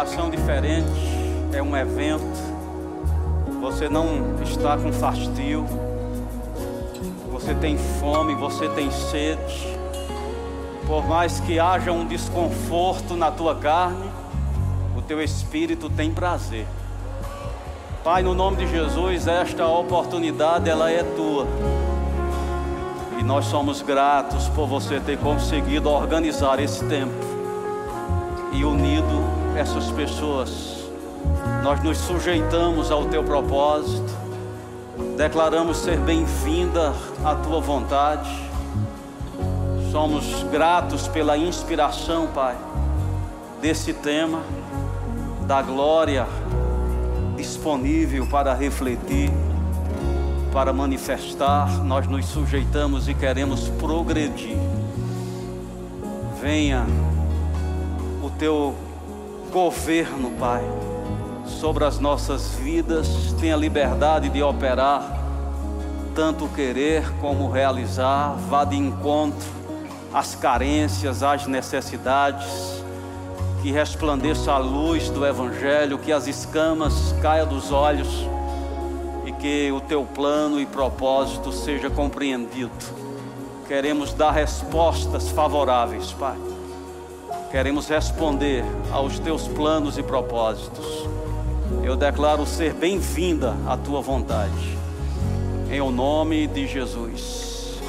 programação diferente, é um evento. Você não está com fastio, você tem fome, você tem sede. Por mais que haja um desconforto na tua carne, o teu espírito tem prazer. Pai, no nome de Jesus, esta oportunidade ela é tua. E nós somos gratos por você ter conseguido organizar esse tempo essas pessoas. Nós nos sujeitamos ao teu propósito. Declaramos ser bem-vinda à tua vontade. Somos gratos pela inspiração, Pai, desse tema da glória disponível para refletir, para manifestar, nós nos sujeitamos e queremos progredir. Venha o teu governo, Pai, sobre as nossas vidas, tenha liberdade de operar, tanto querer como realizar, vá de encontro às carências, às necessidades que resplandeça a luz do Evangelho, que as escamas caiam dos olhos e que o teu plano e propósito seja compreendido. Queremos dar respostas favoráveis, Pai. Queremos responder aos teus planos e propósitos. Eu declaro ser bem-vinda à tua vontade. Em o nome de Jesus.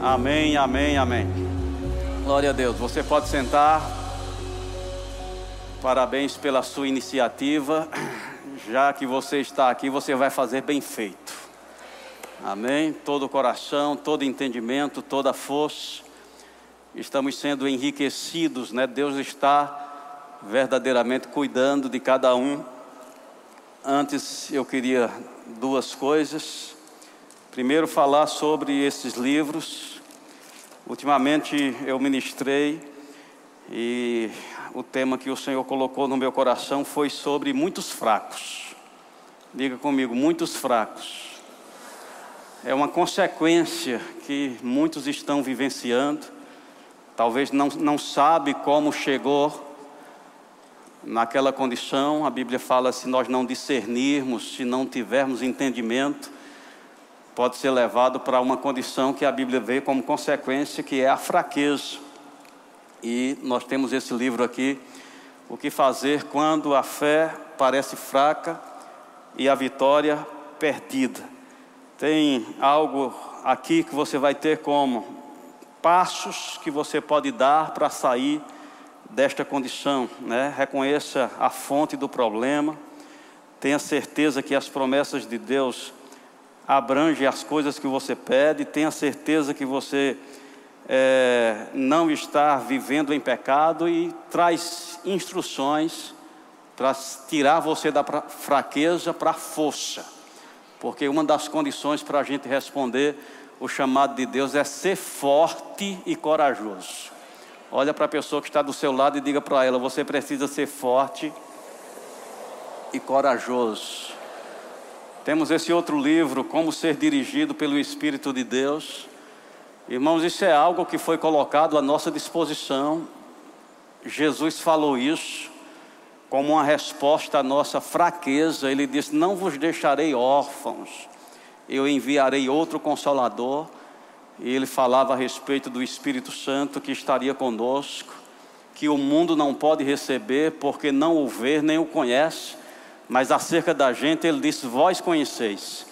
Amém, amém, amém. Glória a Deus. Você pode sentar. Parabéns pela sua iniciativa. Já que você está aqui, você vai fazer bem feito. Amém? Todo o coração, todo entendimento, toda força. Estamos sendo enriquecidos, né? Deus está verdadeiramente cuidando de cada um. Antes eu queria duas coisas. Primeiro, falar sobre esses livros. Ultimamente eu ministrei e o tema que o Senhor colocou no meu coração foi sobre muitos fracos. Diga comigo, muitos fracos. É uma consequência que muitos estão vivenciando. Talvez não, não sabe como chegou naquela condição. A Bíblia fala: se nós não discernirmos, se não tivermos entendimento, pode ser levado para uma condição que a Bíblia vê como consequência, que é a fraqueza. E nós temos esse livro aqui, O que fazer quando a fé parece fraca e a vitória perdida. Tem algo aqui que você vai ter como passos que você pode dar para sair desta condição, né? Reconheça a fonte do problema. Tenha certeza que as promessas de Deus abrangem as coisas que você pede. Tenha certeza que você é, não estar vivendo em pecado e traz instruções para tirar você da fraqueza para a força. Porque uma das condições para a gente responder o chamado de Deus é ser forte e corajoso. Olha para a pessoa que está do seu lado e diga para ela: você precisa ser forte e corajoso. Temos esse outro livro, Como Ser Dirigido pelo Espírito de Deus. Irmãos, isso é algo que foi colocado à nossa disposição. Jesus falou isso como uma resposta à nossa fraqueza. Ele disse: Não vos deixarei órfãos, eu enviarei outro consolador. E ele falava a respeito do Espírito Santo que estaria conosco, que o mundo não pode receber porque não o vê nem o conhece, mas acerca da gente ele disse: Vós conheceis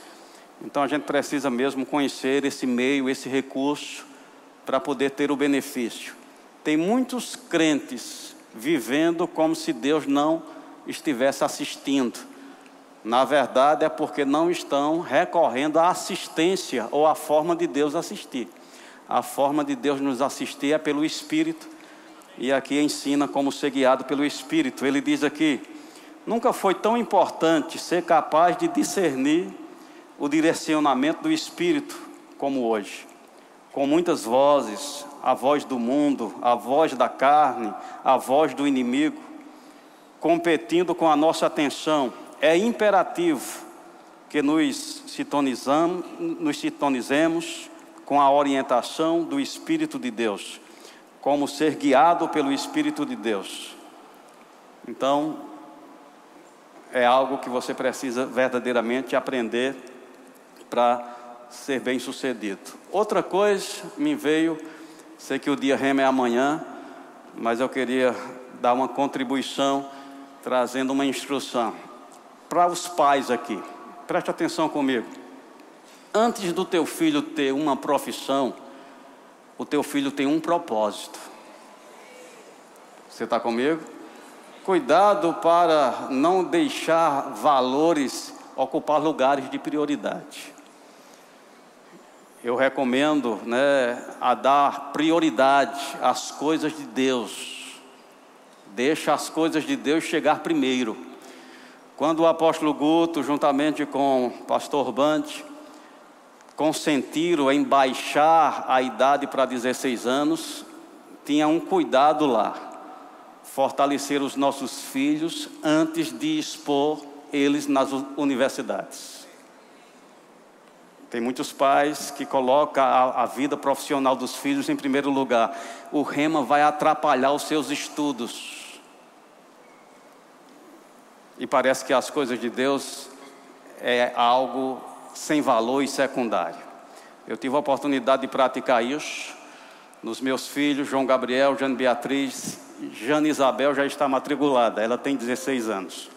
então a gente precisa mesmo conhecer esse meio, esse recurso, para poder ter o benefício. Tem muitos crentes vivendo como se Deus não estivesse assistindo. Na verdade, é porque não estão recorrendo à assistência ou à forma de Deus assistir. A forma de Deus nos assistir é pelo Espírito, e aqui ensina como ser guiado pelo Espírito. Ele diz aqui: nunca foi tão importante ser capaz de discernir o direcionamento do Espírito, como hoje, com muitas vozes, a voz do mundo, a voz da carne, a voz do inimigo, competindo com a nossa atenção. É imperativo que nos nos sintonizemos com a orientação do Espírito de Deus, como ser guiado pelo Espírito de Deus. Então, é algo que você precisa verdadeiramente aprender para ser bem sucedido. Outra coisa me veio, sei que o dia rema é amanhã, mas eu queria dar uma contribuição trazendo uma instrução para os pais aqui. Preste atenção comigo. Antes do teu filho ter uma profissão, o teu filho tem um propósito. Você está comigo? Cuidado para não deixar valores ocupar lugares de prioridade. Eu recomendo né, a dar prioridade às coisas de Deus. Deixa as coisas de Deus chegar primeiro. Quando o apóstolo Guto, juntamente com o pastor Band, consentiram em baixar a idade para 16 anos, tinha um cuidado lá, fortalecer os nossos filhos antes de expor eles nas universidades. Tem muitos pais que colocam a, a vida profissional dos filhos em primeiro lugar. O rema vai atrapalhar os seus estudos. E parece que as coisas de Deus é algo sem valor e secundário. Eu tive a oportunidade de praticar isso nos meus filhos, João Gabriel, Jane Beatriz, Jane Isabel já está matriculada, ela tem 16 anos.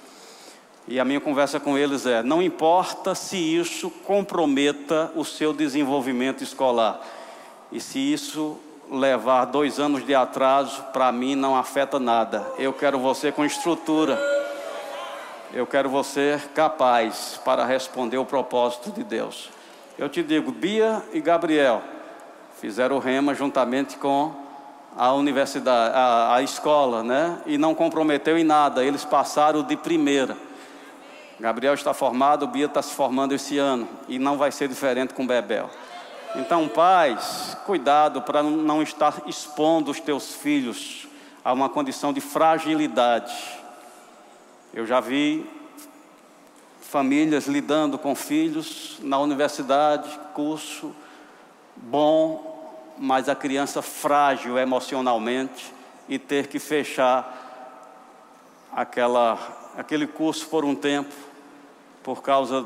E a minha conversa com eles é: não importa se isso comprometa o seu desenvolvimento escolar, e se isso levar dois anos de atraso, para mim não afeta nada. Eu quero você com estrutura. Eu quero você capaz para responder o propósito de Deus. Eu te digo, Bia e Gabriel fizeram o rema juntamente com a universidade, a, a escola, né? E não comprometeu em nada. Eles passaram de primeira. Gabriel está formado, Bia está se formando esse ano e não vai ser diferente com Bebel. Então, pais, cuidado para não estar expondo os teus filhos a uma condição de fragilidade eu já vi famílias lidando com filhos na universidade, curso bom, mas a criança frágil emocionalmente e ter que fechar aquela, aquele curso por um tempo por causa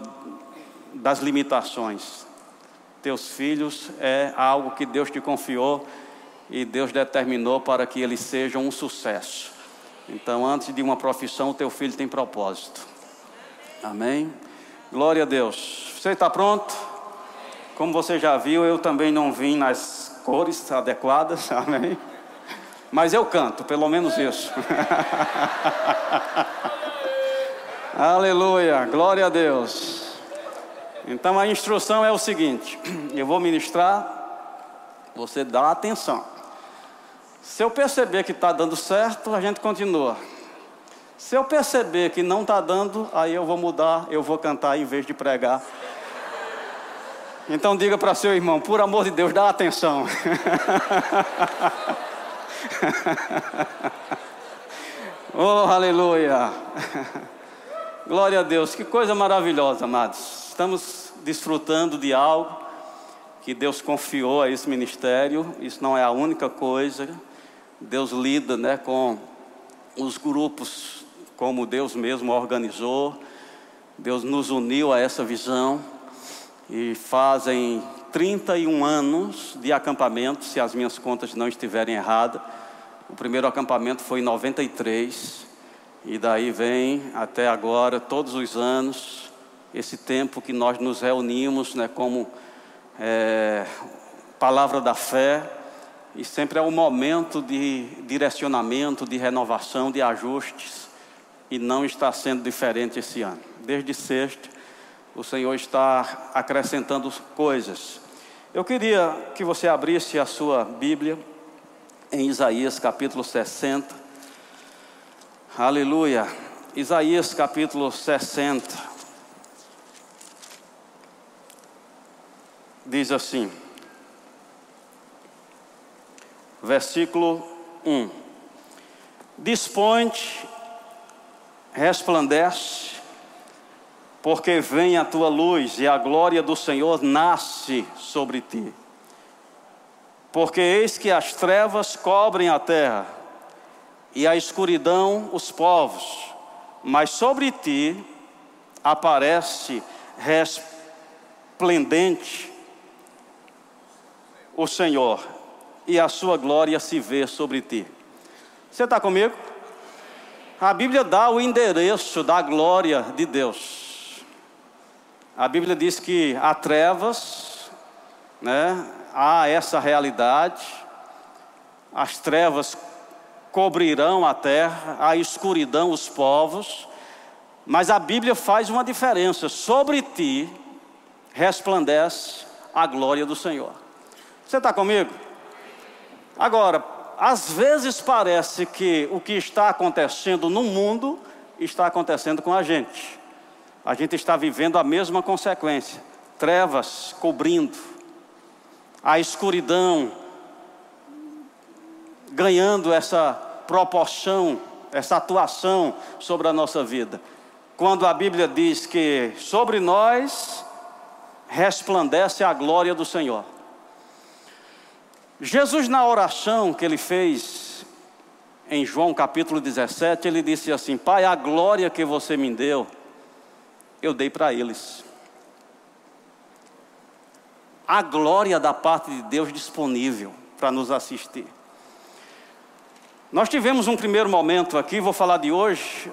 das limitações. Teus filhos é algo que Deus te confiou e Deus determinou para que eles sejam um sucesso. Então, antes de uma profissão, o teu filho tem propósito. Amém? Glória a Deus. Você está pronto? Como você já viu, eu também não vim nas cores adequadas. Amém? Mas eu canto, pelo menos isso. Aleluia, glória a Deus. Então a instrução é o seguinte: eu vou ministrar, você dá atenção. Se eu perceber que está dando certo, a gente continua. Se eu perceber que não está dando, aí eu vou mudar, eu vou cantar em vez de pregar. Então diga para seu irmão, por amor de Deus, dá atenção. oh, aleluia. Glória a Deus, que coisa maravilhosa, amados. Estamos desfrutando de algo que Deus confiou a esse ministério. Isso não é a única coisa. Deus lida né, com os grupos como Deus mesmo organizou. Deus nos uniu a essa visão e fazem 31 anos de acampamento, se as minhas contas não estiverem erradas. O primeiro acampamento foi em 93 e daí vem até agora, todos os anos, esse tempo que nós nos reunimos, né, como é, palavra da fé e sempre é um momento de direcionamento, de renovação, de ajustes. E não está sendo diferente esse ano. Desde sexta, o Senhor está acrescentando coisas. Eu queria que você abrisse a sua Bíblia em Isaías capítulo 60. Aleluia. Isaías capítulo 60. Diz assim: versículo 1. Dispõe, resplandece, porque vem a tua luz e a glória do Senhor nasce sobre ti. Porque eis que as trevas cobrem a terra e a escuridão os povos, mas sobre ti aparece resplendente o Senhor e a sua glória se vê sobre ti. Você está comigo? A Bíblia dá o endereço da glória de Deus. A Bíblia diz que há trevas, né? há essa realidade, as trevas cobrirão a terra, a escuridão os povos, mas a Bíblia faz uma diferença: sobre ti resplandece a glória do Senhor. Você está comigo? Agora, às vezes parece que o que está acontecendo no mundo está acontecendo com a gente. A gente está vivendo a mesma consequência: trevas cobrindo, a escuridão ganhando essa proporção, essa atuação sobre a nossa vida. Quando a Bíblia diz que sobre nós resplandece a glória do Senhor. Jesus, na oração que ele fez em João capítulo 17, ele disse assim: Pai, a glória que você me deu, eu dei para eles. A glória da parte de Deus disponível para nos assistir. Nós tivemos um primeiro momento aqui, vou falar de hoje,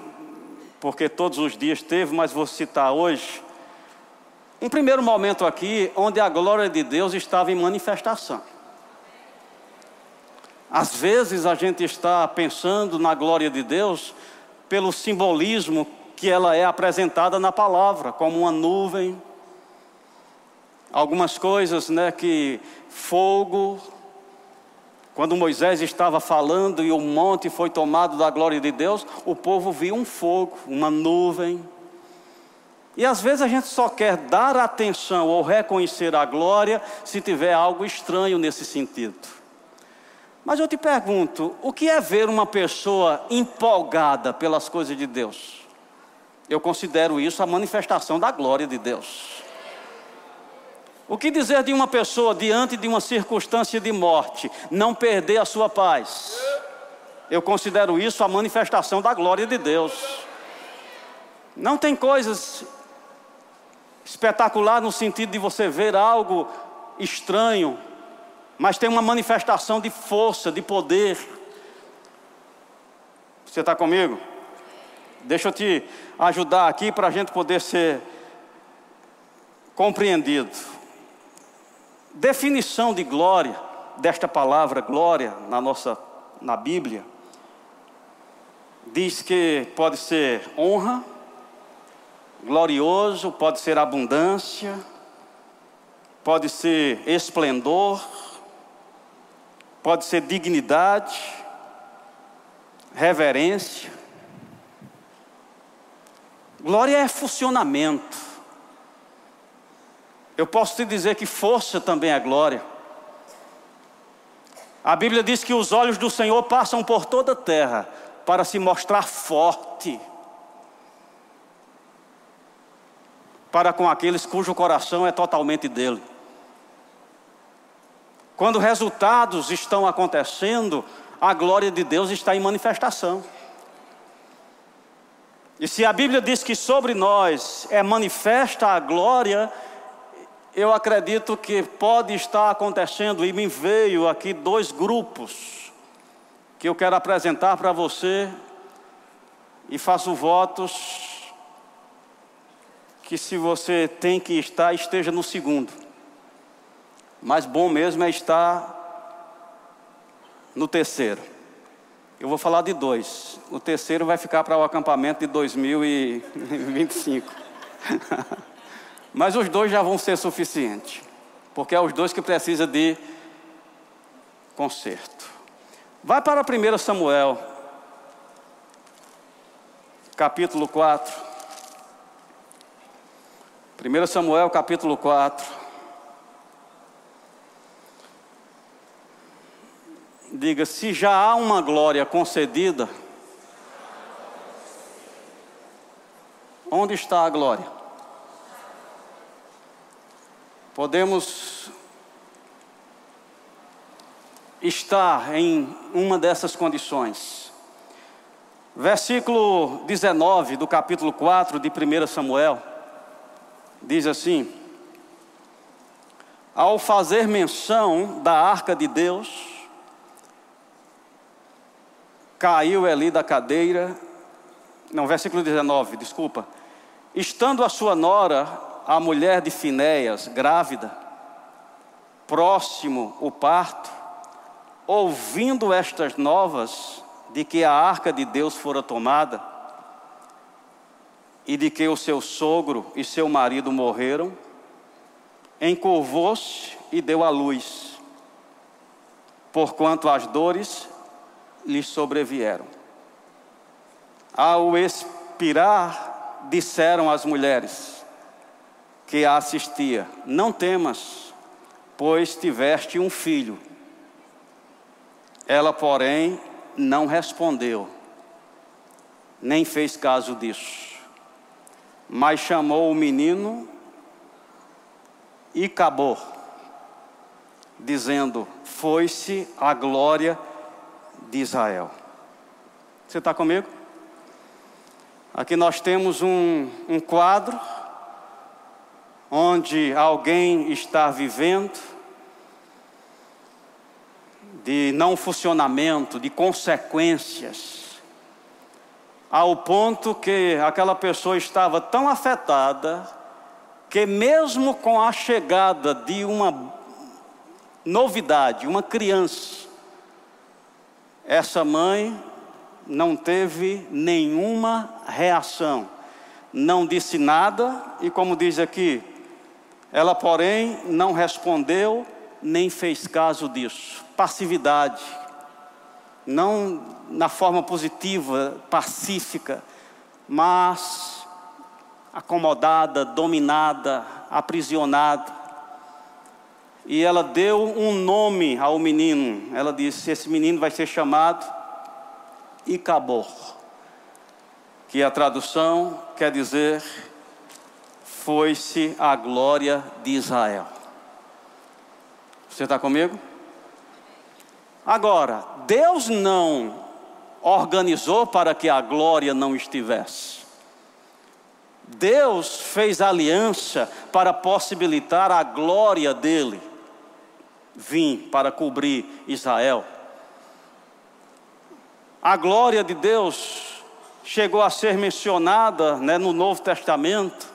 porque todos os dias teve, mas vou citar hoje. Um primeiro momento aqui, onde a glória de Deus estava em manifestação. Às vezes a gente está pensando na glória de Deus pelo simbolismo que ela é apresentada na palavra, como uma nuvem, algumas coisas, né, que fogo, quando Moisés estava falando e o monte foi tomado da glória de Deus, o povo viu um fogo, uma nuvem. E às vezes a gente só quer dar atenção ou reconhecer a glória se tiver algo estranho nesse sentido. Mas eu te pergunto: o que é ver uma pessoa empolgada pelas coisas de Deus? Eu considero isso a manifestação da glória de Deus. O que dizer de uma pessoa diante de uma circunstância de morte, não perder a sua paz? Eu considero isso a manifestação da glória de Deus. Não tem coisas espetacular no sentido de você ver algo estranho, mas tem uma manifestação de força, de poder. Você está comigo? Deixa eu te ajudar aqui para a gente poder ser compreendido. Definição de glória desta palavra glória na nossa na Bíblia diz que pode ser honra, glorioso, pode ser abundância, pode ser esplendor, pode ser dignidade, reverência. Glória é funcionamento. Eu posso te dizer que força também é glória. A Bíblia diz que os olhos do Senhor passam por toda a terra para se mostrar forte para com aqueles cujo coração é totalmente dele. Quando resultados estão acontecendo, a glória de Deus está em manifestação. E se a Bíblia diz que sobre nós é manifesta a glória, eu acredito que pode estar acontecendo, e me veio aqui dois grupos que eu quero apresentar para você, e faço votos que se você tem que estar, esteja no segundo. Mas bom mesmo é estar no terceiro. Eu vou falar de dois. O terceiro vai ficar para o acampamento de 2025. Mas os dois já vão ser suficientes. Porque é os dois que precisam de conserto. Vai para 1 Samuel, capítulo 4. 1 Samuel, capítulo 4. Diga: se já há uma glória concedida, onde está a glória? podemos estar em uma dessas condições. Versículo 19 do capítulo 4 de 1 Samuel diz assim: Ao fazer menção da arca de Deus, caiu ali da cadeira, não, versículo 19, desculpa. Estando a sua nora, a mulher de Finéias, grávida, próximo o parto, ouvindo estas novas de que a arca de Deus fora tomada e de que o seu sogro e seu marido morreram, encurvou-se e deu à luz, porquanto as dores lhe sobrevieram. Ao expirar, disseram as mulheres que a assistia: Não temas, pois tiveste um filho. Ela, porém, não respondeu, nem fez caso disso, mas chamou o menino e acabou, dizendo: Foi-se a glória de Israel. Você está comigo? Aqui nós temos um, um quadro onde alguém está vivendo de não funcionamento, de consequências, ao ponto que aquela pessoa estava tão afetada que, mesmo com a chegada de uma novidade, uma criança, essa mãe não teve nenhuma reação, não disse nada, e como diz aqui, ela, porém, não respondeu nem fez caso disso. Passividade, não na forma positiva, pacífica, mas acomodada, dominada, aprisionada. E ela deu um nome ao menino. Ela disse: Esse menino vai ser chamado Icabor, que a tradução quer dizer: Foi-se a glória de Israel. Você está comigo? Agora, Deus não organizou para que a glória não estivesse. Deus fez aliança para possibilitar a glória dele vir para cobrir Israel. A glória de Deus chegou a ser mencionada né, no Novo Testamento,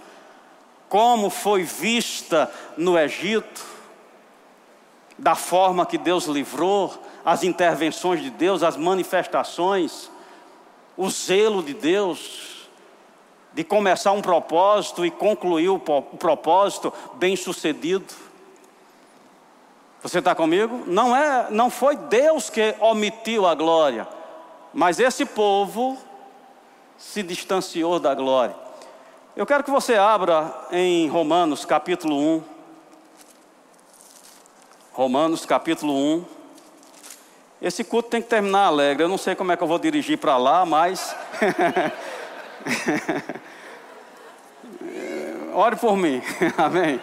como foi vista no Egito da forma que Deus livrou, as intervenções de Deus, as manifestações, o zelo de Deus, de começar um propósito e concluir o propósito bem sucedido. Você está comigo? Não é, não foi Deus que omitiu a glória, mas esse povo se distanciou da glória. Eu quero que você abra em Romanos capítulo 1. Romanos capítulo 1. Esse culto tem que terminar alegre. Eu não sei como é que eu vou dirigir para lá, mas. Ore por mim, amém.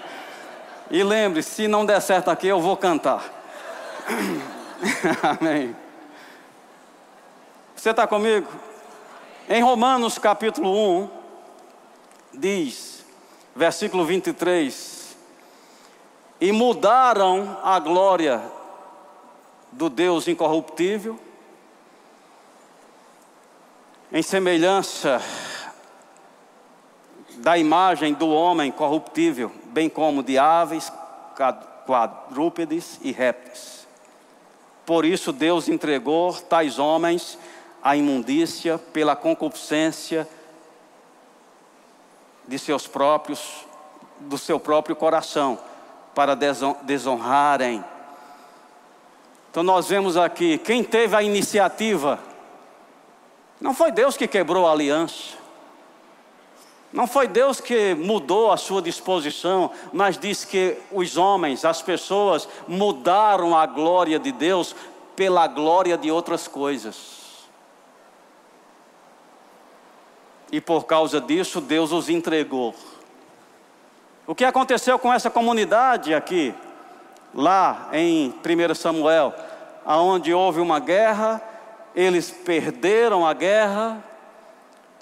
E lembre, se não der certo aqui, eu vou cantar. amém. Você está comigo? Em Romanos capítulo 1, diz, versículo 23 e mudaram a glória do Deus incorruptível, em semelhança da imagem do homem corruptível, bem como de aves, quadrúpedes e répteis. Por isso Deus entregou tais homens à imundícia pela concupiscência de seus próprios, do seu próprio coração para desonrarem. Então nós vemos aqui, quem teve a iniciativa, não foi Deus que quebrou a aliança, não foi Deus que mudou a sua disposição, mas diz que os homens, as pessoas, mudaram a glória de Deus pela glória de outras coisas. E por causa disso, Deus os entregou O que aconteceu com essa comunidade aqui, lá em 1 Samuel, aonde houve uma guerra, eles perderam a guerra,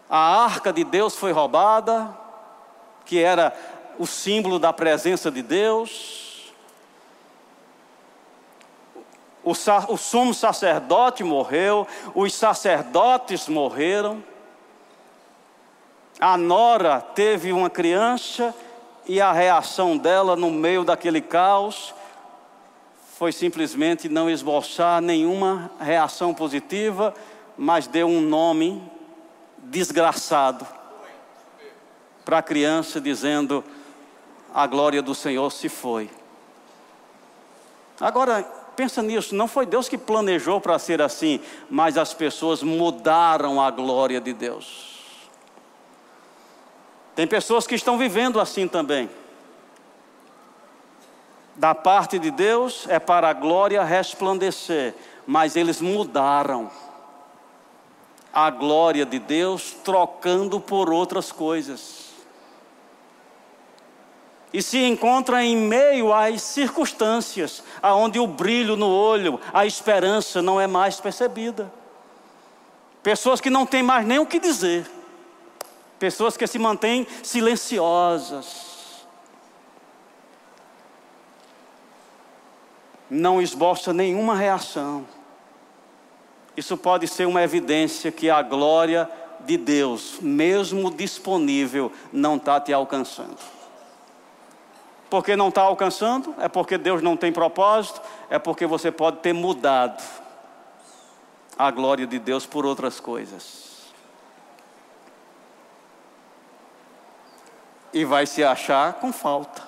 a arca de Deus foi roubada, que era o símbolo da presença de Deus. O, o sumo sacerdote morreu, os sacerdotes morreram. A nora teve uma criança e a reação dela no meio daquele caos foi simplesmente não esboçar nenhuma reação positiva, mas deu um nome desgraçado para a criança, dizendo: A glória do Senhor se foi. Agora, pensa nisso, não foi Deus que planejou para ser assim, mas as pessoas mudaram a glória de Deus. Tem pessoas que estão vivendo assim também. Da parte de Deus é para a glória resplandecer, mas eles mudaram a glória de Deus trocando por outras coisas. E se encontra em meio às circunstâncias, aonde o brilho no olho, a esperança não é mais percebida. Pessoas que não têm mais nem o que dizer pessoas que se mantêm silenciosas, não esboça nenhuma reação. Isso pode ser uma evidência que a glória de Deus, mesmo disponível, não está te alcançando. Porque não está alcançando? É porque Deus não tem propósito? É porque você pode ter mudado a glória de Deus por outras coisas. e vai se achar com falta.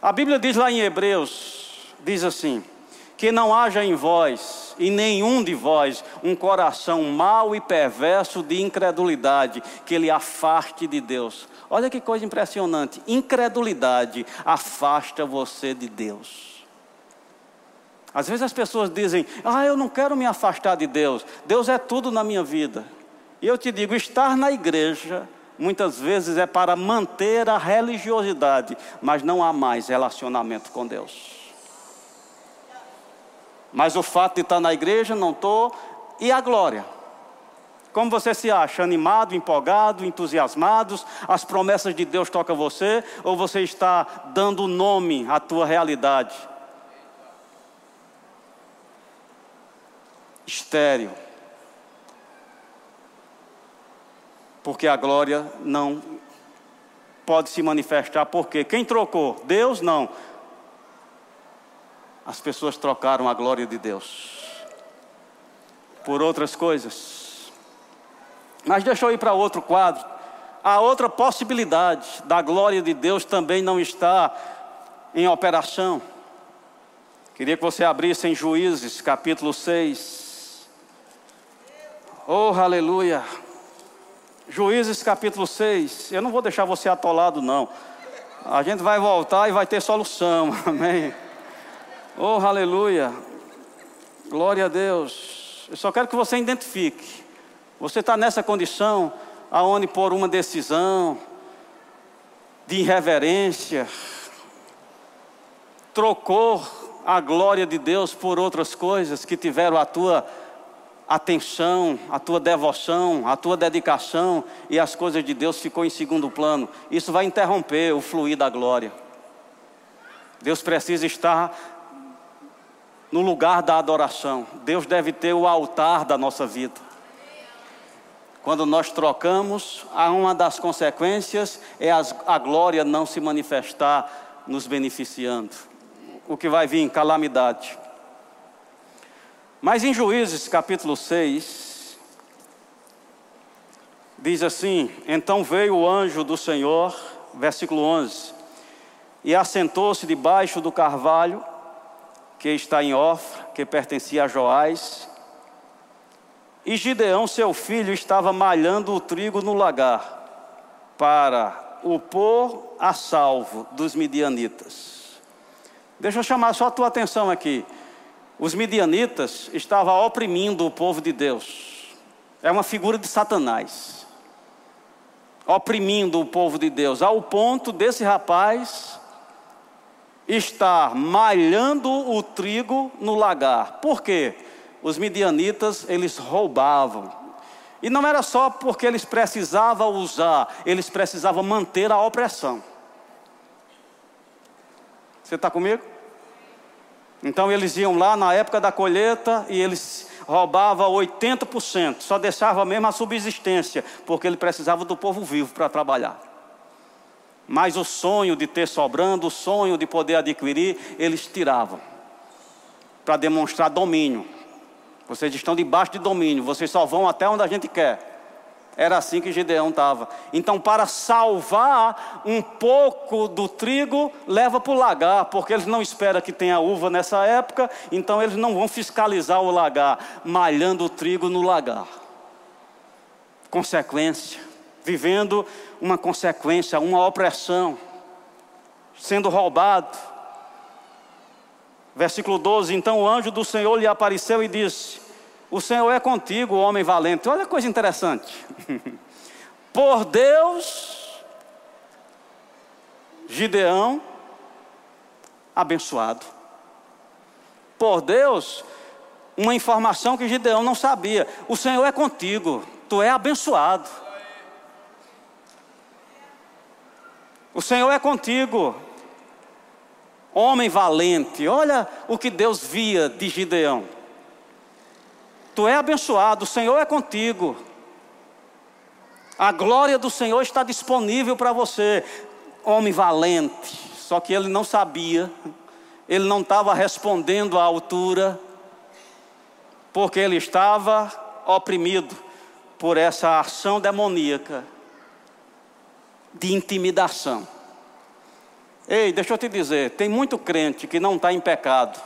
A Bíblia diz lá em Hebreus, diz assim: que não haja em vós, e nenhum de vós, um coração mau e perverso de incredulidade, que ele afaste de Deus. Olha que coisa impressionante: incredulidade afasta você de Deus. Às vezes as pessoas dizem: Ah, eu não quero me afastar de Deus, Deus é tudo na minha vida. E eu te digo: estar na igreja muitas vezes é para manter a religiosidade, mas não há mais relacionamento com Deus. Mas o fato de estar na igreja, não estou, e a glória? Como você se acha? Animado, empolgado, entusiasmado? As promessas de Deus tocam você? Ou você está dando nome à tua realidade? Estéreo. porque a glória não pode se manifestar, porque quem trocou? Deus não. As pessoas trocaram a glória de Deus por outras coisas. Mas deixa eu ir para outro quadro. A outra possibilidade da glória de Deus também não está em operação. Queria que você abrisse em Juízes, capítulo 6. Oh, aleluia. Juízes capítulo 6. Eu não vou deixar você atolado, não. A gente vai voltar e vai ter solução. Amém. Oh, aleluia. Glória a Deus. Eu só quero que você identifique. Você está nessa condição aonde por uma decisão de irreverência trocou a glória de Deus por outras coisas que tiveram a tua atenção, a tua devoção, a tua dedicação e as coisas de Deus ficou em segundo plano. Isso vai interromper o fluir da glória. Deus precisa estar no lugar da adoração. Deus deve ter o altar da nossa vida. Quando nós trocamos, uma das consequências é a glória não se manifestar nos beneficiando. O que vai vir em calamidade. Mas em Juízes capítulo 6, diz assim: Então veio o anjo do Senhor, versículo 11, e assentou-se debaixo do carvalho que está em Ofra, que pertencia a Joás. E Gideão, seu filho, estava malhando o trigo no lagar, para o pôr a salvo dos midianitas. Deixa eu chamar só a tua atenção aqui. Os midianitas estavam oprimindo o povo de Deus. É uma figura de Satanás. oprimindo o povo de Deus, ao ponto desse rapaz estar malhando o trigo no lagar. Por quê? Os midianitas, eles roubavam. E não era só porque eles precisavam usar, eles precisavam manter a opressão. Você está comigo? Então eles iam lá na época da colheita e eles roubavam 80%, só deixava mesmo a subsistência, porque ele precisava do povo vivo para trabalhar. Mas o sonho de ter sobrando, o sonho de poder adquirir, eles tiravam para demonstrar domínio. Vocês estão debaixo de domínio, vocês só vão até onde a gente quer. Era assim que Gideão estava. Então, para salvar um pouco do trigo, leva para o lagar, porque eles não esperam que tenha uva nessa época, então eles não vão fiscalizar o lagar, malhando o trigo no lagar. Consequência, vivendo uma consequência, uma opressão, sendo roubado. Versículo 12: Então o anjo do Senhor lhe apareceu e disse: o Senhor é contigo, homem valente. Olha que coisa interessante. Por Deus, Gideão, abençoado. Por Deus, uma informação que Gideão não sabia. O Senhor é contigo, tu é abençoado. O Senhor é contigo, homem valente. Olha o que Deus via de Gideão. Tu é abençoado, o Senhor é contigo. A glória do Senhor está disponível para você, homem valente. Só que ele não sabia, ele não estava respondendo à altura, porque ele estava oprimido por essa ação demoníaca de intimidação. Ei, deixa eu te dizer, tem muito crente que não está em pecado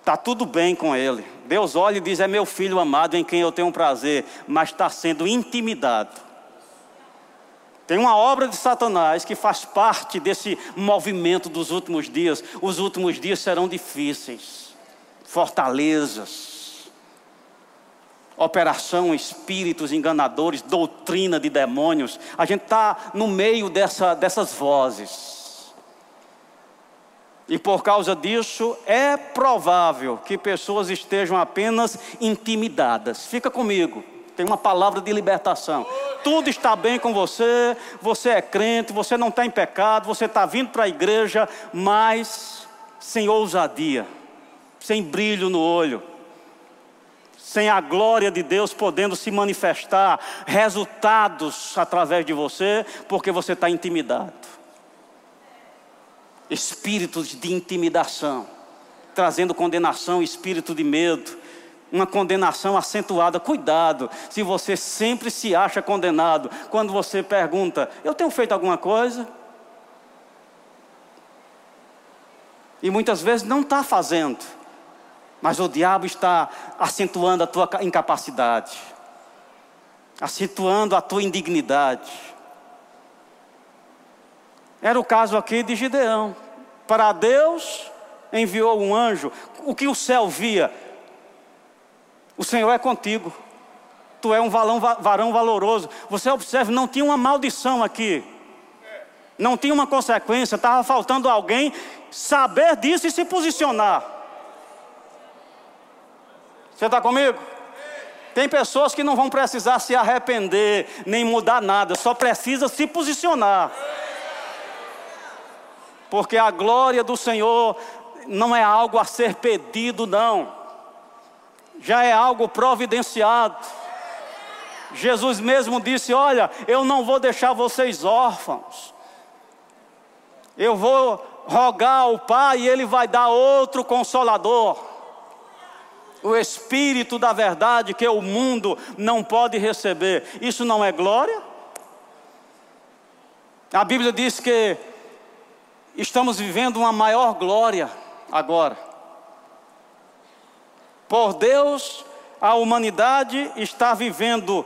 Está tudo bem com ele. Deus olha e diz: É meu filho amado em quem eu tenho prazer, mas está sendo intimidado. Tem uma obra de Satanás que faz parte desse movimento dos últimos dias. Os últimos dias serão difíceis. Fortalezas, operação, espíritos enganadores, doutrina de demônios. A gente está no meio dessa, dessas vozes. E por causa disso, é provável que pessoas estejam apenas intimidadas. Fica comigo, tem uma palavra de libertação. Tudo está bem com você, você é crente, você não está em pecado, você está vindo para a igreja, mas sem ousadia, sem brilho no olho, sem a glória de Deus podendo se manifestar, resultados através de você, porque você está intimidado espíritos de intimidação, trazendo condenação, espírito de medo, uma condenação acentuada. Cuidado, se você sempre se acha condenado, quando você pergunta: Eu tenho feito alguma coisa? E muitas vezes não está fazendo, mas o diabo está acentuando a tua incapacidade, acentuando a tua indignidade. Era o caso aqui de Gideão. Para Deus enviou um anjo. O que o céu via? O Senhor é contigo. Tu é um varão, varão valoroso. Você observa, não tinha uma maldição aqui. Não tinha uma consequência. Estava faltando alguém saber disso e se posicionar. Você está comigo? Tem pessoas que não vão precisar se arrepender, nem mudar nada, só precisa se posicionar porque a glória do Senhor não é algo a ser pedido, não, já é algo providenciado. Jesus mesmo disse: Olha, eu não vou deixar vocês órfãos, eu vou rogar ao Pai e Ele vai dar outro consolador, o Espírito da verdade que o mundo não pode receber. Isso não é glória? A Bíblia diz que estamos vivendo uma maior glória agora. Por Deus, a humanidade está vivendo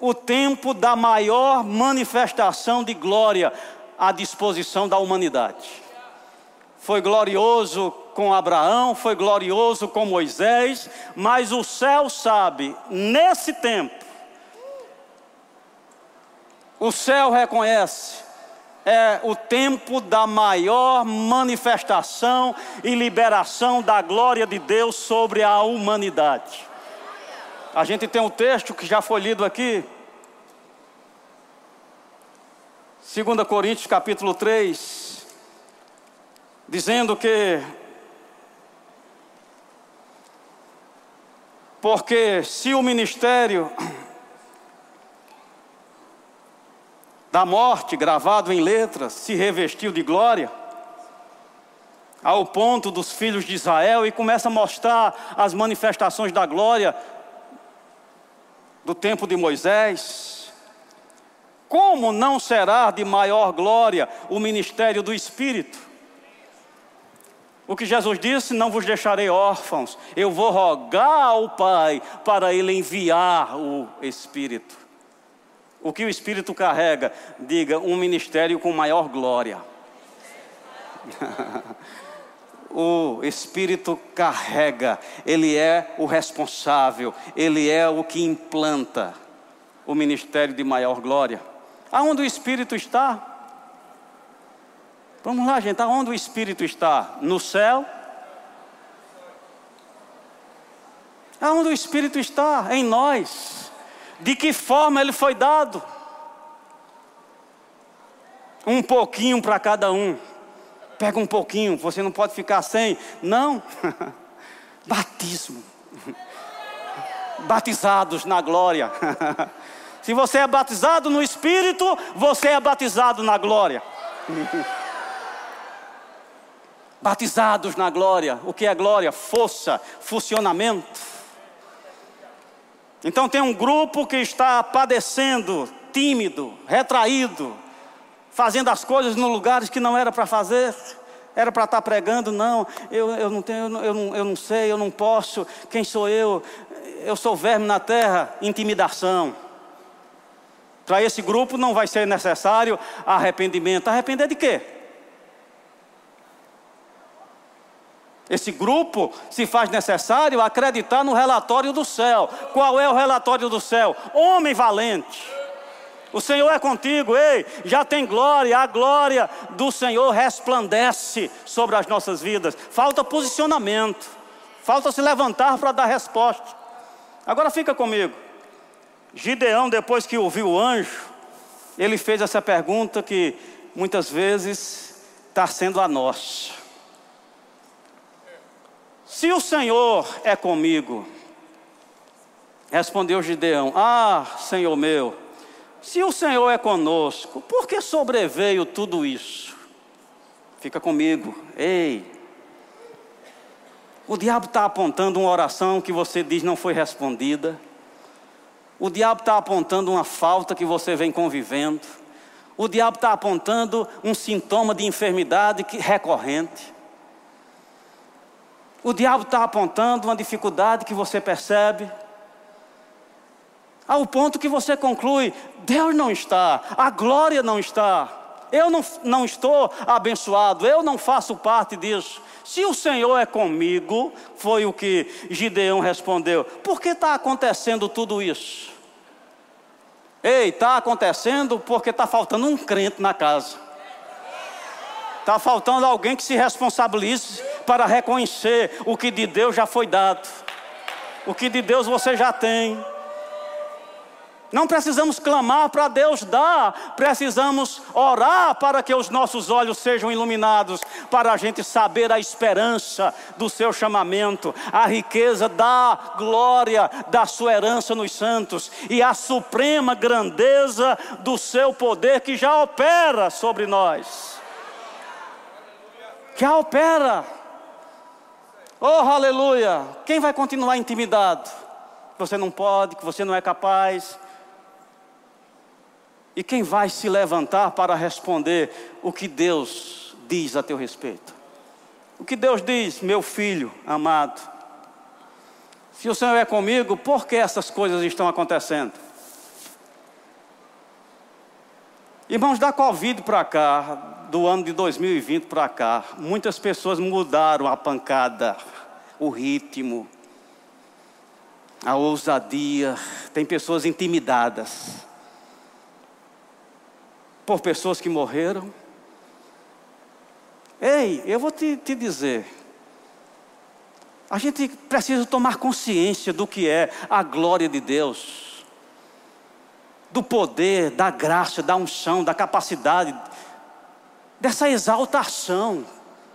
o tempo da maior manifestação de glória à disposição da humanidade. Foi glorioso com Abraão, foi glorioso com Moisés, mas o céu sabe, nesse tempo, o céu reconhece, é o tempo da maior manifestação e liberação da glória de Deus sobre a humanidade. A gente tem um texto que já foi lido aqui, 2 Coríntios capítulo 3, dizendo que porque se o ministério da morte, gravado em letras, se revestiu de glória, ao ponto dos filhos de Israel, e começa a mostrar as manifestações da glória do tempo de Moisés. Como não será de maior glória o ministério do Espírito? O que Jesus disse: Não vos deixarei órfãos, eu vou rogar ao Pai para Ele enviar o Espírito. O que o Espírito carrega? Diga, um ministério com maior glória. o Espírito carrega, Ele é o responsável, Ele é o que implanta o ministério de maior glória. Aonde o Espírito está? Vamos lá, gente, aonde o Espírito está? No céu? Aonde o Espírito está? Em nós. De que forma ele foi dado? Um pouquinho para cada um. Pega um pouquinho, você não pode ficar sem. Não. Batismo. Batizados na glória. Se você é batizado no Espírito, você é batizado na glória. Batizados na glória. O que é glória? Força, funcionamento. Então tem um grupo que está padecendo, tímido, retraído, fazendo as coisas no lugares que não era para fazer. Era para estar pregando, não, eu, eu não tenho, eu não, eu não sei, eu não posso, quem sou eu? Eu sou verme na terra, intimidação. Para esse grupo não vai ser necessário arrependimento. Arrepender de quê? Esse grupo se faz necessário acreditar no relatório do céu. Qual é o relatório do céu? Homem valente. O Senhor é contigo, ei, já tem glória, a glória do Senhor resplandece sobre as nossas vidas. Falta posicionamento, falta se levantar para dar resposta. Agora fica comigo. Gideão, depois que ouviu o anjo, ele fez essa pergunta que muitas vezes está sendo a nós. Se o Senhor é comigo, respondeu Gideão: Ah, Senhor meu, se o Senhor é conosco, por que sobreveio tudo isso? Fica comigo, ei. O diabo está apontando uma oração que você diz não foi respondida. O diabo está apontando uma falta que você vem convivendo. O diabo está apontando um sintoma de enfermidade recorrente. O diabo está apontando uma dificuldade que você percebe, ao ponto que você conclui: Deus não está, a glória não está, eu não, não estou abençoado, eu não faço parte disso. Se o Senhor é comigo, foi o que Gideão respondeu, por que está acontecendo tudo isso? Ei, está acontecendo porque está faltando um crente na casa. Está faltando alguém que se responsabilize para reconhecer o que de Deus já foi dado, o que de Deus você já tem. Não precisamos clamar para Deus dar, precisamos orar para que os nossos olhos sejam iluminados, para a gente saber a esperança do seu chamamento, a riqueza da glória da sua herança nos santos e a suprema grandeza do seu poder que já opera sobre nós já opera. Oh, aleluia! Quem vai continuar intimidado? Você não pode, que você não é capaz. E quem vai se levantar para responder o que Deus diz a teu respeito? O que Deus diz, meu filho amado? Se o Senhor é comigo, por que essas coisas estão acontecendo? Irmãos, da Covid para cá, do ano de 2020 para cá, muitas pessoas mudaram a pancada, o ritmo, a ousadia. Tem pessoas intimidadas. por pessoas que morreram. Ei, eu vou te, te dizer. A gente precisa tomar consciência do que é a glória de Deus, do poder, da graça, da unção, da capacidade, dessa exaltação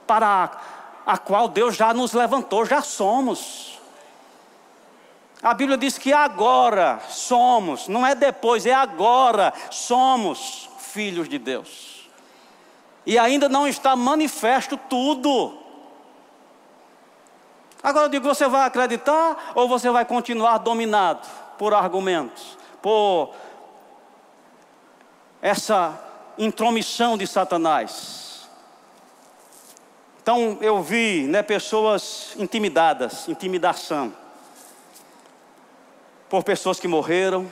para a, qual Deus já nos levantou, já somos. A Bíblia diz que agora somos, não é depois, é agora somos filhos de Deus. E ainda não está manifesto tudo. Agora eu digo, você vai acreditar ou você vai continuar dominado por argumentos, por essa intromissão de Satanás? Então eu vi né, pessoas intimidadas, intimidação, por pessoas que morreram.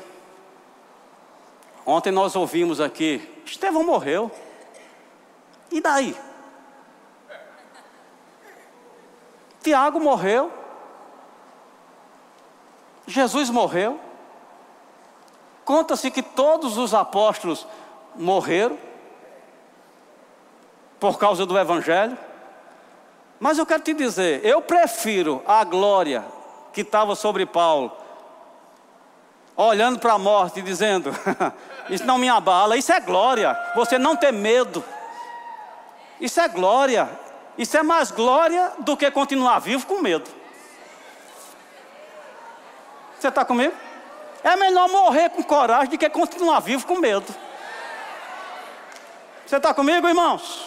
Ontem nós ouvimos aqui, Estevão morreu. E daí? Tiago morreu. Jesus morreu. Conta-se que todos os apóstolos morreram por causa do Evangelho. Mas eu quero te dizer, eu prefiro a glória que estava sobre Paulo, olhando para a morte e dizendo: Isso não me abala, isso é glória, você não ter medo, isso é glória, isso é mais glória do que continuar vivo com medo. Você está comigo? É melhor morrer com coragem do que continuar vivo com medo. Você está comigo, irmãos?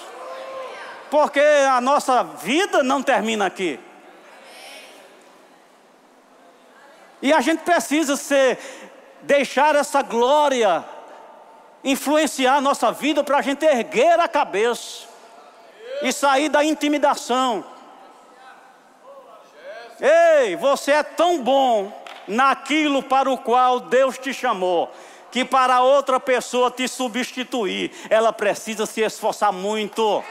Porque a nossa vida não termina aqui. E a gente precisa ser, deixar essa glória influenciar a nossa vida para a gente erguer a cabeça e sair da intimidação. Ei, você é tão bom naquilo para o qual Deus te chamou, que para outra pessoa te substituir, ela precisa se esforçar muito.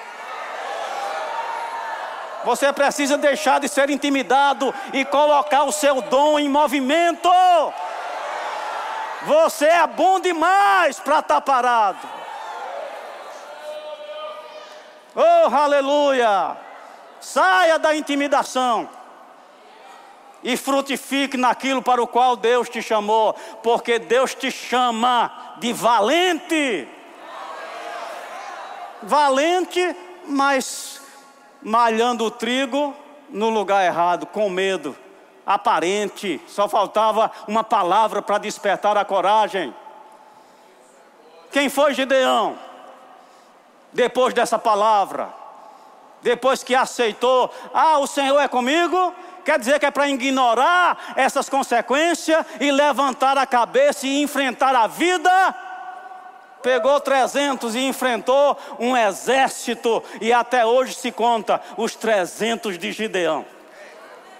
Você precisa deixar de ser intimidado e colocar o seu dom em movimento. Você é bom demais para estar tá parado. Oh, aleluia! Saia da intimidação e frutifique naquilo para o qual Deus te chamou, porque Deus te chama de valente. Valente, mas malhando o trigo no lugar errado, com medo, aparente, só faltava uma palavra para despertar a coragem. Quem foi Gideão? Depois dessa palavra, depois que aceitou, ah, o Senhor é comigo, quer dizer que é para ignorar essas consequências e levantar a cabeça e enfrentar a vida. Pegou 300 e enfrentou um exército, e até hoje se conta os 300 de Gideão.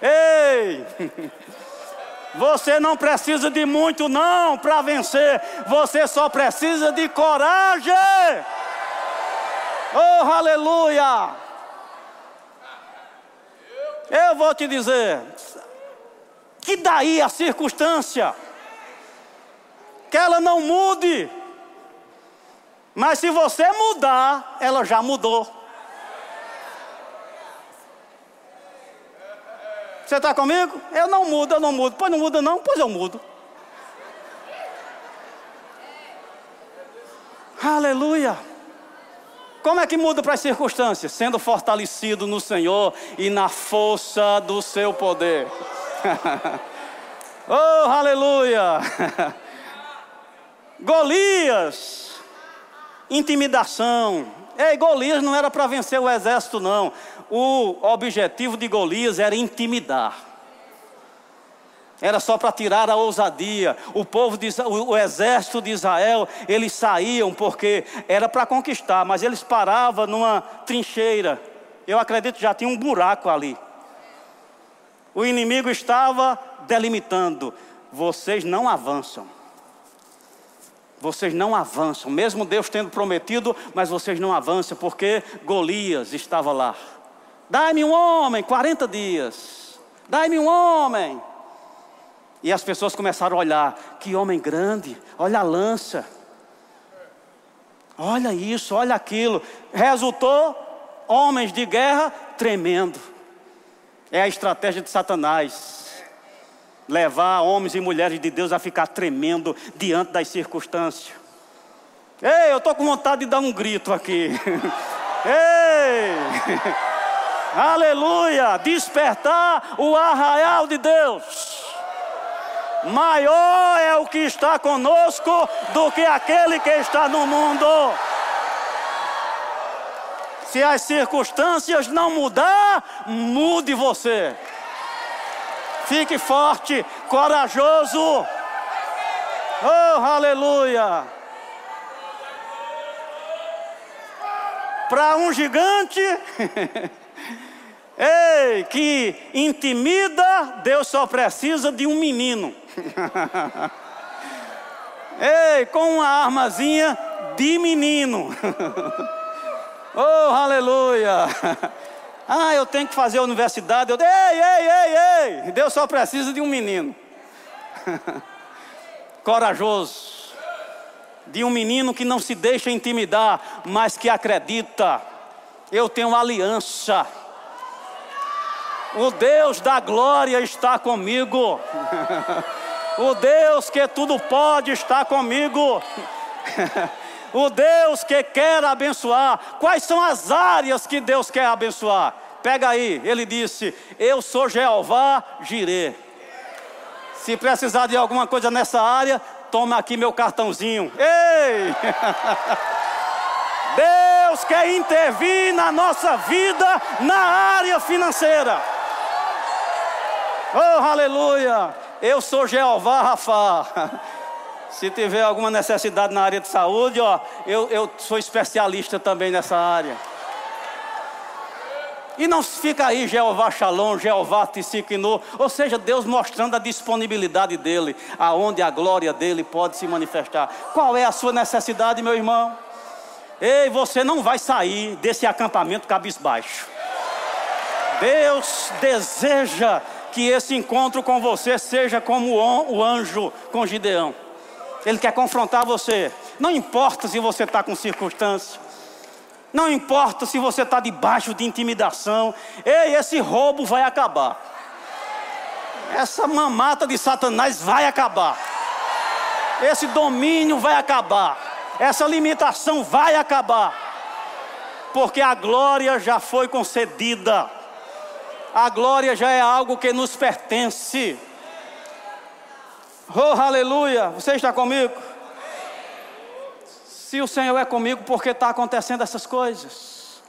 Ei! Você não precisa de muito não para vencer, você só precisa de coragem. Oh, aleluia! Eu vou te dizer, que daí a circunstância, que ela não mude, mas se você mudar, ela já mudou. Você está comigo? Eu não mudo, eu não mudo. Pois não muda não, pois eu mudo. Aleluia. Como é que muda para as circunstâncias? Sendo fortalecido no Senhor e na força do seu poder. oh, aleluia! Golias, intimidação. Ei, Golias não era para vencer o exército, não. O objetivo de Golias era intimidar era só para tirar a ousadia. O povo, de, o, o, exército de Israel, eles saíam porque era para conquistar, mas eles paravam numa trincheira. Eu acredito já tinha um buraco ali. O inimigo estava delimitando: vocês não avançam. Vocês não avançam, mesmo Deus tendo prometido, mas vocês não avançam, porque Golias estava lá. Dai-me um homem, 40 dias. Dai-me um homem. E as pessoas começaram a olhar: que homem grande, olha a lança. Olha isso, olha aquilo. Resultou homens de guerra tremendo. É a estratégia de Satanás. Levar homens e mulheres de Deus a ficar tremendo diante das circunstâncias. Ei, eu estou com vontade de dar um grito aqui. Ei! Aleluia! Despertar o arraial de Deus. Maior é o que está conosco do que aquele que está no mundo. Se as circunstâncias não mudar, mude você. Fique forte, corajoso. Oh, aleluia. Para um gigante Ei, que intimida, Deus só precisa de um menino. Ei, com uma armazinha de menino. oh, aleluia. Ah, eu tenho que fazer a universidade. Eu, ei, ei, ei, ei. Deus só precisa de um menino. Corajoso. De um menino que não se deixa intimidar, mas que acredita. Eu tenho aliança o Deus da glória está comigo. O Deus que tudo pode está comigo. O Deus que quer abençoar. Quais são as áreas que Deus quer abençoar? Pega aí, ele disse: Eu sou Jeová Jirê. Se precisar de alguma coisa nessa área, toma aqui meu cartãozinho. Ei! Deus quer intervir na nossa vida na área financeira. Oh, aleluia! Eu sou Jeová Rafa. Se tiver alguma necessidade na área de saúde, ó, eu, eu sou especialista também nessa área. E não fica aí Jeová Shalom, Jeová Tissikinu, ou seja, Deus mostrando a disponibilidade dele, aonde a glória dele pode se manifestar. Qual é a sua necessidade, meu irmão? Ei, você não vai sair desse acampamento cabisbaixo. Deus deseja que esse encontro com você seja como o anjo com Gideão. Ele quer confrontar você. Não importa se você está com circunstância. Não importa se você está debaixo de intimidação. Ei, esse roubo vai acabar. Essa mamata de Satanás vai acabar. Esse domínio vai acabar. Essa limitação vai acabar. Porque a glória já foi concedida a glória já é algo que nos pertence. Oh, aleluia! Você está comigo? Se o Senhor é comigo, por que está acontecendo essas coisas?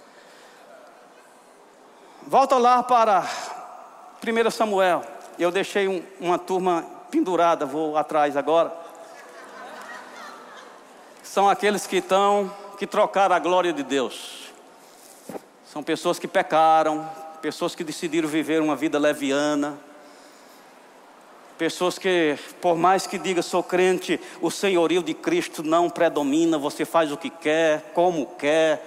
Volta lá para 1 Samuel. Eu deixei um, uma turma pendurada, vou atrás agora. São aqueles que estão, que trocaram a glória de Deus. São pessoas que pecaram, pessoas que decidiram viver uma vida leviana, pessoas que, por mais que diga sou crente, o senhorio de Cristo não predomina, você faz o que quer, como quer.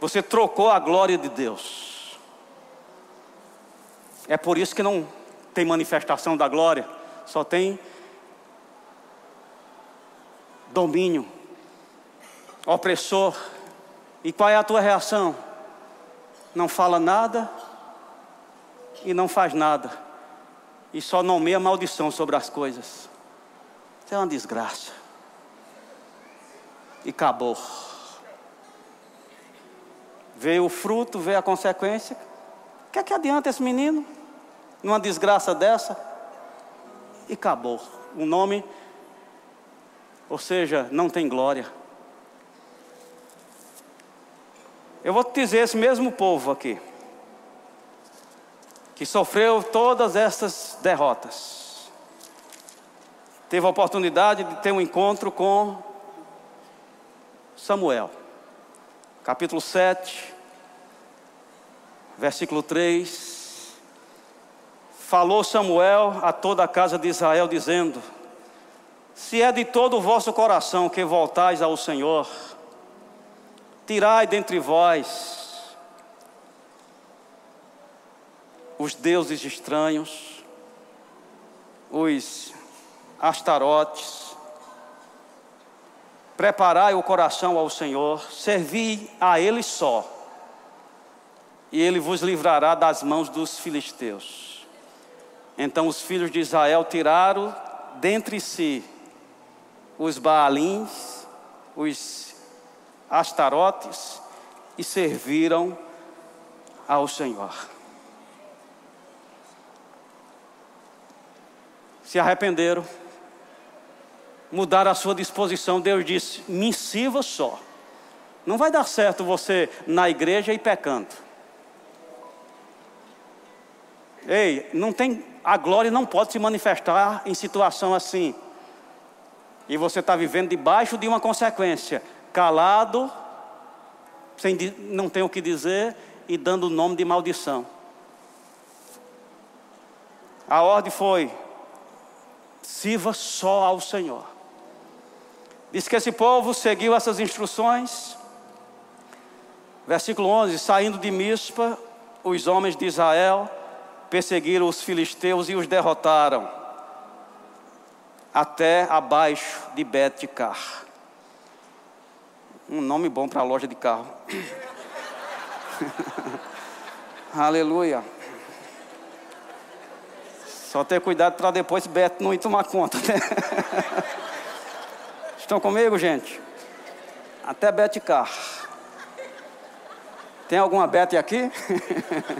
Você trocou a glória de Deus. É por isso que não tem manifestação da glória, só tem domínio, opressor. E qual é a tua reação? Não fala nada e não faz nada, e só nomeia maldição sobre as coisas. Isso é uma desgraça. E acabou. Veio o fruto, veio a consequência. O que é que adianta esse menino? Numa desgraça dessa? E acabou. O nome, ou seja, não tem glória. Eu vou te dizer, esse mesmo povo aqui, que sofreu todas essas derrotas, teve a oportunidade de ter um encontro com Samuel, capítulo 7, versículo 3. Falou Samuel a toda a casa de Israel, dizendo: Se é de todo o vosso coração que voltais ao Senhor, Tirai dentre vós os deuses estranhos, os astarotes, Preparai o coração ao Senhor, servi a Ele só, e Ele vos livrará das mãos dos filisteus. Então os filhos de Israel tiraram dentre si os Baalins, os Astarotes, e serviram ao Senhor. Se arrependeram, mudaram a sua disposição. Deus disse: me sirva só. Não vai dar certo você na igreja e pecando. Ei, não tem, a glória não pode se manifestar em situação assim. E você está vivendo debaixo de uma consequência, calado, sem não tem o que dizer e dando o nome de maldição. A ordem foi: sirva só ao Senhor. Diz que esse povo seguiu essas instruções. Versículo 11: Saindo de Mispa, os homens de Israel perseguiram os filisteus e os derrotaram, até abaixo de Bet-Car. Um nome bom para loja de carro. Aleluia. Só ter cuidado para depois Beto não ir tomar conta. Né? Estão comigo, gente? Até Betcar. Tem alguma Bete aqui?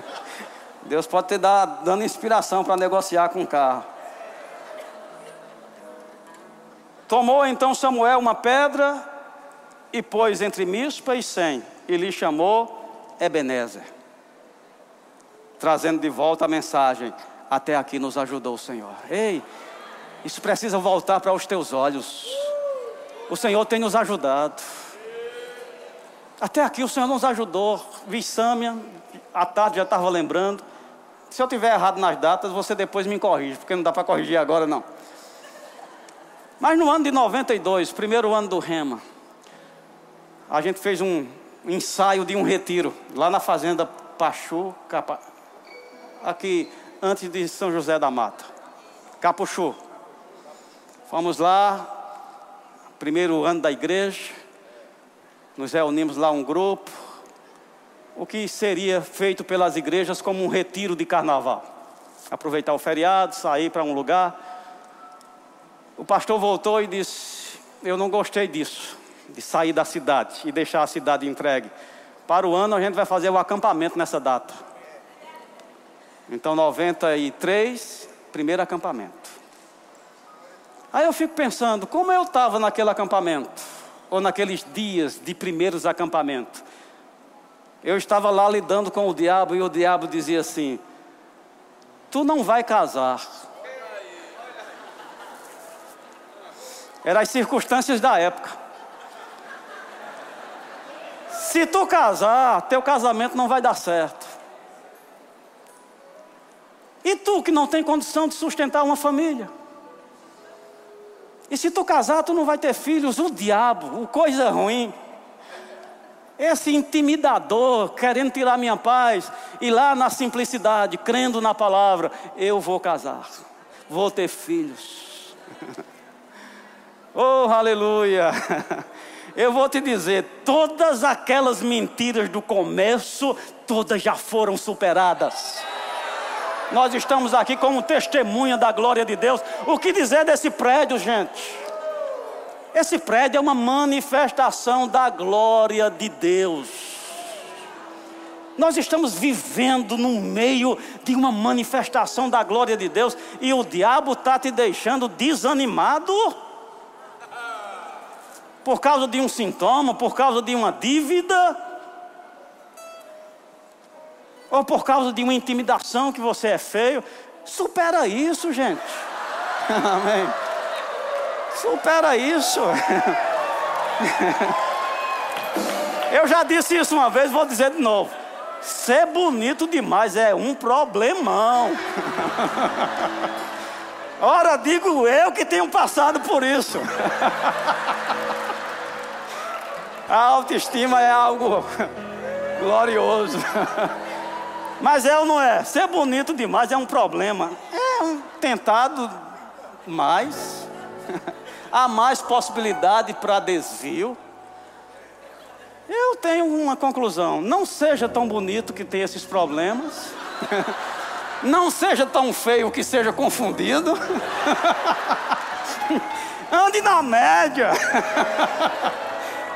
Deus pode ter dado, dando inspiração para negociar com o carro. Tomou então Samuel uma pedra e pôs entre Mispa e Sem, e lhe chamou Ebenezer, trazendo de volta a mensagem: Até aqui nos ajudou o Senhor. Ei, isso precisa voltar para os teus olhos. O Senhor tem nos ajudado. Até aqui o Senhor nos ajudou. Vi Sâmia, à tarde já estava lembrando. Se eu tiver errado nas datas, você depois me corrige, porque não dá para corrigir agora não. Mas no ano de 92, primeiro ano do Rema, a gente fez um ensaio de um retiro lá na fazenda Pachu, Capa, aqui antes de São José da Mata, Capuchu. Fomos lá, primeiro ano da igreja, nos reunimos lá um grupo, o que seria feito pelas igrejas como um retiro de carnaval. Aproveitar o feriado, sair para um lugar. O pastor voltou e disse: Eu não gostei disso, de sair da cidade e deixar a cidade entregue. Para o ano a gente vai fazer o acampamento nessa data. Então, 93, primeiro acampamento. Aí eu fico pensando, como eu estava naquele acampamento, ou naqueles dias de primeiros acampamentos. Eu estava lá lidando com o diabo e o diabo dizia assim: Tu não vai casar. Eram as circunstâncias da época. Se tu casar, teu casamento não vai dar certo. E tu que não tem condição de sustentar uma família? E se tu casar, tu não vai ter filhos. O diabo, o coisa ruim. Esse intimidador querendo tirar minha paz. E lá na simplicidade, crendo na palavra, eu vou casar. Vou ter filhos. oh, aleluia. Eu vou te dizer, todas aquelas mentiras do começo, todas já foram superadas. Nós estamos aqui como testemunha da glória de Deus. O que dizer desse prédio, gente? Esse prédio é uma manifestação da glória de Deus. Nós estamos vivendo no meio de uma manifestação da glória de Deus e o diabo está te deixando desanimado por causa de um sintoma, por causa de uma dívida ou por causa de uma intimidação que você é feio. Supera isso, gente. Amém. Supera isso. Eu já disse isso uma vez, vou dizer de novo. Ser bonito demais é um problemão. Ora, digo eu que tenho passado por isso. A autoestima é algo glorioso. Mas é ou não é? Ser bonito demais é um problema. É um tentado mais. há mais possibilidade para desvio. Eu tenho uma conclusão: não seja tão bonito que tenha esses problemas, não seja tão feio que seja confundido, ande na média.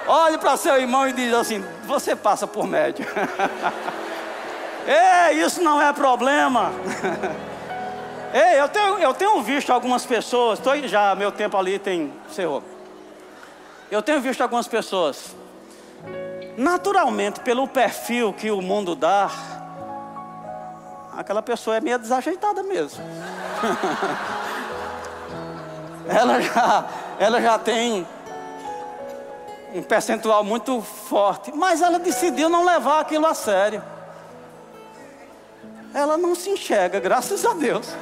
Olhe para seu irmão e diz assim: você passa por média. Ei, isso não é problema. Ei, eu tenho, eu tenho visto algumas pessoas, tô, já meu tempo ali tem Senhor. Eu tenho visto algumas pessoas, naturalmente, pelo perfil que o mundo dá, aquela pessoa é meio desajeitada mesmo. ela, já, ela já tem um percentual muito forte, mas ela decidiu não levar aquilo a sério. Ela não se enxerga, graças a Deus.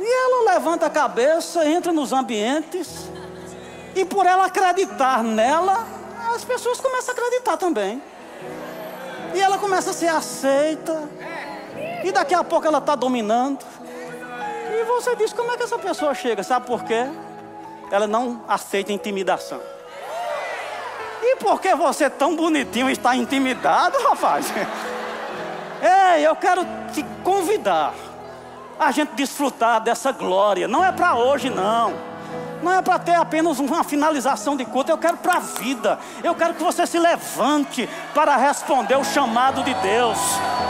e ela levanta a cabeça, entra nos ambientes, e por ela acreditar nela, as pessoas começam a acreditar também. E ela começa a ser aceita, e daqui a pouco ela está dominando. E você diz: como é que essa pessoa chega? Sabe por quê? Ela não aceita intimidação. E por que você tão bonitinho está intimidado, rapaz? Ei, eu quero te convidar a gente desfrutar dessa glória. Não é para hoje, não. Não é para ter apenas uma finalização de culto, eu quero para a vida. Eu quero que você se levante para responder o chamado de Deus,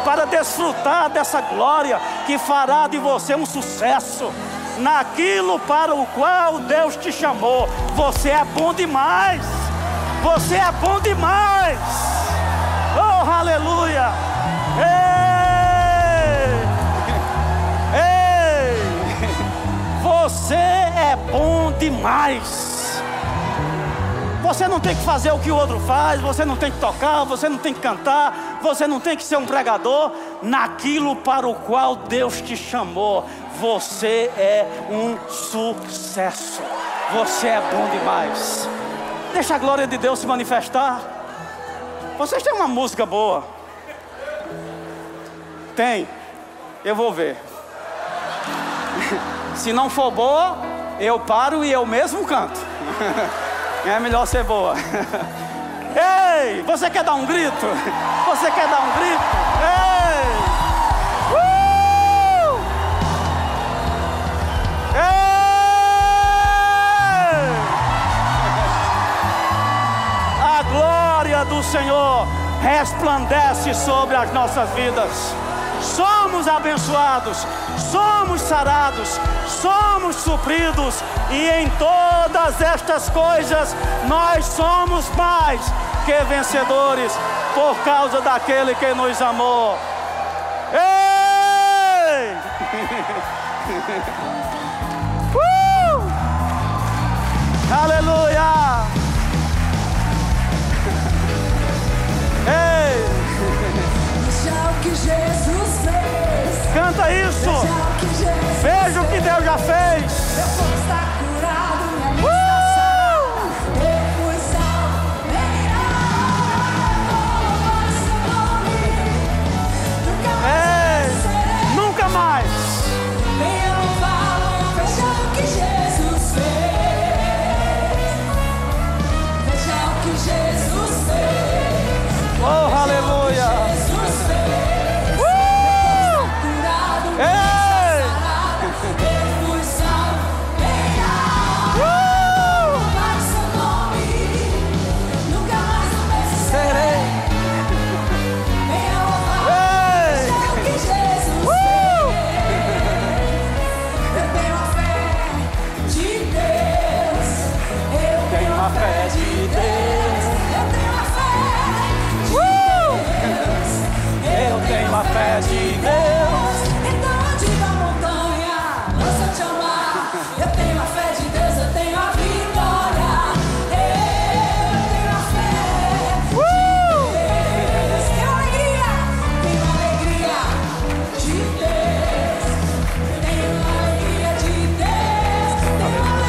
para desfrutar dessa glória que fará de você um sucesso naquilo para o qual Deus te chamou. Você é bom demais. Você é bom demais. Oh, aleluia. Você é bom demais. Você não tem que fazer o que o outro faz, você não tem que tocar, você não tem que cantar, você não tem que ser um pregador. Naquilo para o qual Deus te chamou, você é um sucesso. Você é bom demais. Deixa a glória de Deus se manifestar. Vocês têm uma música boa? Tem. Eu vou ver. Se não for boa, eu paro e eu mesmo canto. É melhor ser boa. Ei, você quer dar um grito? Você quer dar um grito? Ei! Glória do Senhor resplandece sobre as nossas vidas somos abençoados, somos sarados, somos supridos, e em todas estas coisas nós somos mais que vencedores por causa daquele que nos amou. Ei! uh! Aleluia! Que Jesus Canta isso. Veja o que Deus já fez.